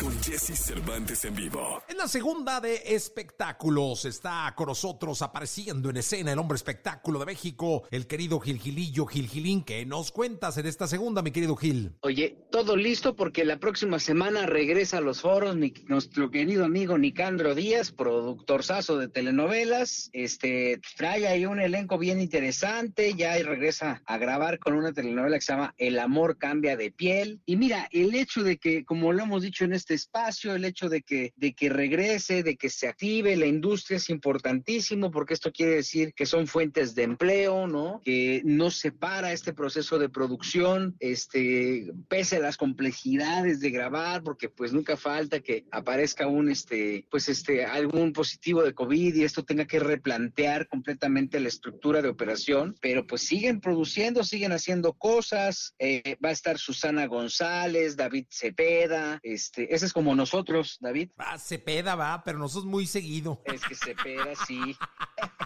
con Jesse Cervantes en vivo. En la segunda de espectáculos está con nosotros apareciendo en escena el hombre espectáculo de México, el querido Gil Gilillo Gil Gilín. ¿Qué nos cuentas en esta segunda, mi querido Gil? Oye, todo listo porque la próxima semana regresa a los foros mi- nuestro querido amigo Nicandro Díaz, productorzazo de telenovelas. Este trae ahí un elenco bien interesante, ya regresa a grabar con una telenovela que se llama El amor cambia de piel. Y mira, el hecho de que, como lo hemos dicho en este espacio, el hecho de que, de que regrese, de que se active la industria es importantísimo porque esto quiere decir que son fuentes de empleo, ¿no? Que no se para este proceso de producción, este, pese a las complejidades de grabar, porque pues nunca falta que aparezca un, este, pues este, algún positivo de COVID y esto tenga que replantear completamente la estructura de operación, pero pues siguen produciendo, siguen haciendo cosas, eh, va a estar Susana González, David Cepeda, este, ese es como nosotros, David. Ah, se peda, va, pero nosotros muy seguido. Es que Cepeda, sí.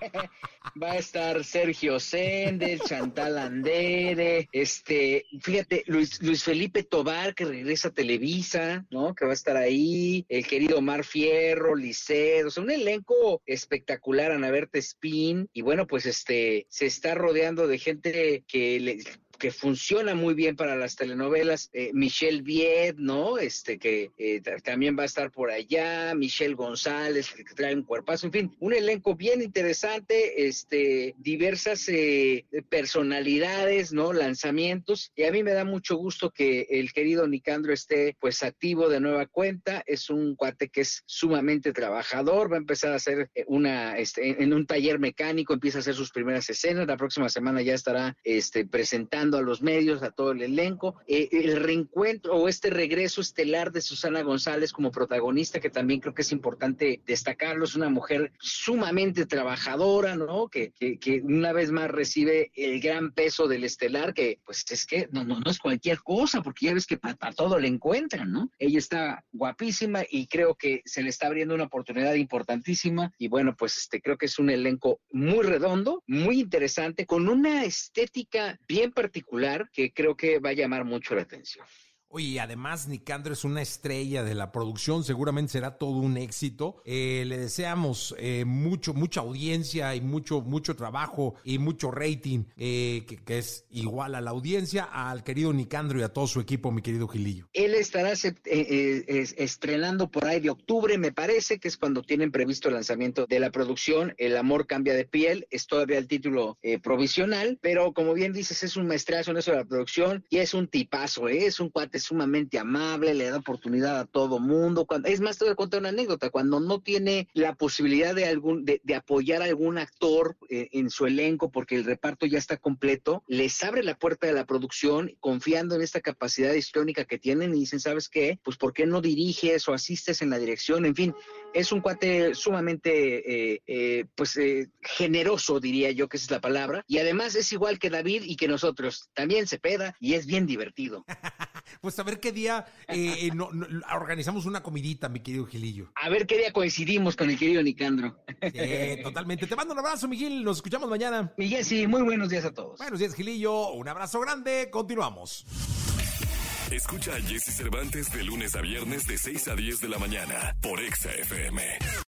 Va a estar Sergio Sender, Chantal Andere, este, fíjate, Luis, Luis Felipe Tobar, que regresa a Televisa, ¿no? Que va a estar ahí, el querido Omar Fierro, Licedo, o sea, un elenco espectacular, Ana Berta Spin, y bueno, pues este, se está rodeando de gente que le que funciona muy bien para las telenovelas, eh, Michelle Viet, ¿no? Este que eh, ta- también va a estar por allá, Michelle González, que trae un cuerpazo, en fin, un elenco bien interesante, este, diversas eh, personalidades, ¿no? Lanzamientos, y a mí me da mucho gusto que el querido Nicandro esté pues activo de nueva cuenta, es un cuate que es sumamente trabajador, va a empezar a hacer eh, una, este, en un taller mecánico, empieza a hacer sus primeras escenas, la próxima semana ya estará este, presentando a los medios, a todo el elenco. Eh, el reencuentro o este regreso estelar de Susana González como protagonista, que también creo que es importante destacarlo, es una mujer sumamente trabajadora, ¿no? Que, que, que una vez más recibe el gran peso del estelar, que pues es que no, no, no es cualquier cosa, porque ya ves que para, todo le encuentran, ¿no? Ella está guapísima y creo que se le está abriendo una oportunidad importantísima y bueno, pues este creo que es un elenco muy redondo, muy interesante, con una estética bien particular que creo que va a llamar mucho la atención. Oye, además Nicandro es una estrella de la producción, seguramente será todo un éxito. Eh, le deseamos eh, mucho, mucha audiencia y mucho, mucho trabajo y mucho rating, eh, que, es igual a la audiencia, al querido Nicandro y a todo su equipo, mi querido Gilillo. Él estará eh, eh, es- estrenando por ahí de octubre, me parece, que es cuando tienen previsto el lanzamiento de la producción. El amor cambia de piel, es todavía el título provisional, pero como bien dices, es un maestrazo en eso de la producción y es un tipazo, es un cuate sumamente amable, le da oportunidad a todo mundo. Cuando, es más, te voy a contar una anécdota, cuando no tiene la posibilidad de, algún, de, de apoyar a algún actor eh, en su elenco porque el reparto ya está completo, les abre la puerta de la producción confiando en esta capacidad histriónica que tienen y dicen, ¿sabes qué? Pues ¿por qué no diriges o asistes en la dirección? En fin, es un cuate sumamente, eh, eh, pues, eh, generoso, diría yo que esa es la palabra. Y además es igual que David y que nosotros. También se peda y es bien divertido. Pues a ver qué día eh, eh, no- no- organizamos una comidita, mi querido Gilillo. A ver qué día coincidimos con el querido Nicandro. Sí, totalmente. Te mando un abrazo, Miguel. Nos escuchamos mañana. Y Jessy, muy buenos días a todos. Buenos días, Gilillo. Un abrazo grande. Continuamos. Escucha a Jesse Cervantes de lunes a viernes de 6 a 10 de la mañana por Exa FM.